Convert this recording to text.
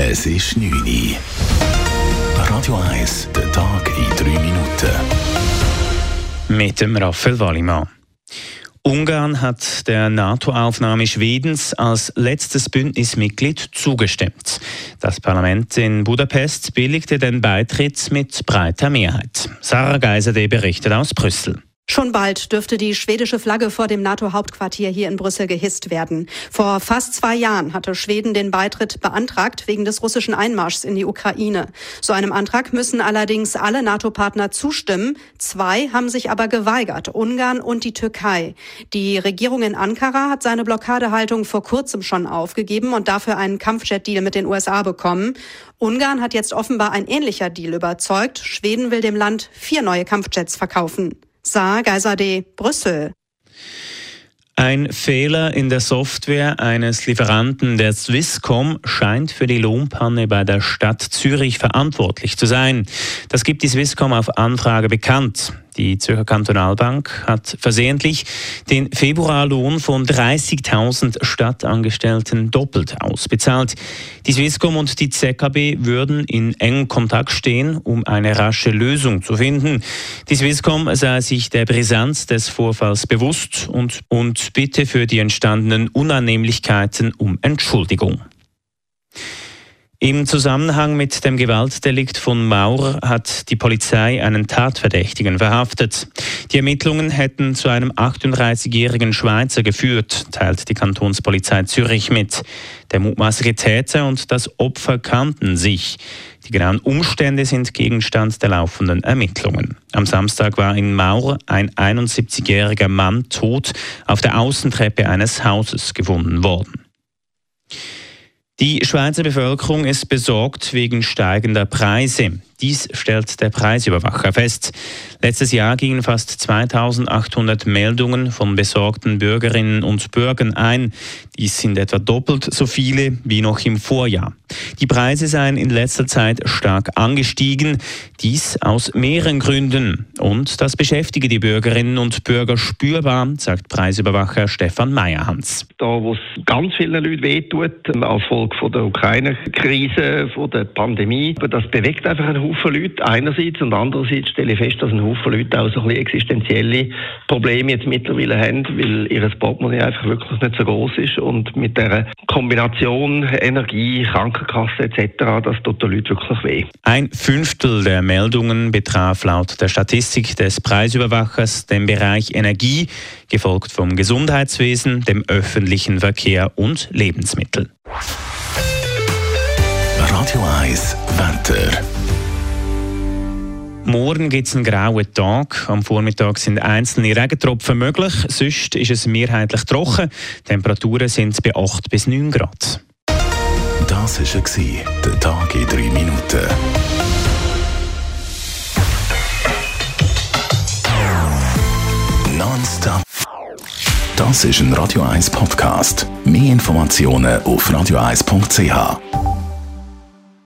Es ist 9 Uhr. Radio 1, der Tag in 3 Minuten. Mit dem Raphael Wallimann. Ungarn hat der NATO-Aufnahme Schwedens als letztes Bündnismitglied zugestimmt. Das Parlament in Budapest billigte den Beitritt mit breiter Mehrheit. Sarah Geiserde berichtet aus Brüssel. Schon bald dürfte die schwedische Flagge vor dem NATO-Hauptquartier hier in Brüssel gehisst werden. Vor fast zwei Jahren hatte Schweden den Beitritt beantragt wegen des russischen Einmarschs in die Ukraine. So einem Antrag müssen allerdings alle NATO-Partner zustimmen. Zwei haben sich aber geweigert, Ungarn und die Türkei. Die Regierung in Ankara hat seine Blockadehaltung vor kurzem schon aufgegeben und dafür einen Kampfjet-Deal mit den USA bekommen. Ungarn hat jetzt offenbar ein ähnlicher Deal überzeugt. Schweden will dem Land vier neue Kampfjets verkaufen. Geiserde, Brüssel. Ein Fehler in der Software eines Lieferanten der Swisscom scheint für die Lohnpanne bei der Stadt Zürich verantwortlich zu sein. Das gibt die Swisscom auf Anfrage bekannt. Die Zürcher Kantonalbank hat versehentlich den Februarlohn von 30.000 Stadtangestellten doppelt ausbezahlt. Die Swisscom und die ZKB würden in engem Kontakt stehen, um eine rasche Lösung zu finden. Die Swisscom sei sich der Brisanz des Vorfalls bewusst und, und bitte für die entstandenen Unannehmlichkeiten um Entschuldigung. Im Zusammenhang mit dem Gewaltdelikt von Maurer hat die Polizei einen Tatverdächtigen verhaftet. Die Ermittlungen hätten zu einem 38-jährigen Schweizer geführt, teilt die Kantonspolizei Zürich mit. Der mutmaßliche Täter und das Opfer kannten sich. Die genauen Umstände sind Gegenstand der laufenden Ermittlungen. Am Samstag war in Maurer ein 71-jähriger Mann tot auf der Außentreppe eines Hauses gefunden worden. Die Schweizer Bevölkerung ist besorgt wegen steigender Preise. Dies stellt der Preisüberwacher fest. Letztes Jahr gingen fast 2800 Meldungen von besorgten Bürgerinnen und Bürgern ein. Dies sind etwa doppelt so viele wie noch im Vorjahr. Die Preise seien in letzter Zeit stark angestiegen, dies aus mehreren Gründen. Und das beschäftige die Bürgerinnen und Bürger spürbar, sagt Preisüberwacher Stefan Meyerhans. Da, wo es ganz vielen Leuten wehtut, als Folge der Ukraine-Krise, der Pandemie, das bewegt einfach einen Haufen Leute einerseits und andererseits stelle ich fest, dass ein Haufen Leute auch so ein bisschen existenzielle Probleme jetzt mittlerweile haben, weil ihr Portemonnaie einfach wirklich nicht so groß ist und mit der Kombination Energie, Krankenkasse etc., das tut den Leuten wirklich weh. Ein Fünftel der Meldungen betraf laut der Statistik des Preisüberwachers den Bereich Energie, gefolgt vom Gesundheitswesen, dem öffentlichen Verkehr und Lebensmittel. Radio 1 Wetter. Morgen gibt es einen grauen Tag. Am Vormittag sind einzelne Regentropfen möglich. Sonst ist es mehrheitlich trocken. Die Temperaturen sind bei 8 bis 9 Grad. Das war der Tag in 3 Minuten. Nonstop. Das ist ein Radio 1 Podcast. Mehr Informationen auf radio1.ch.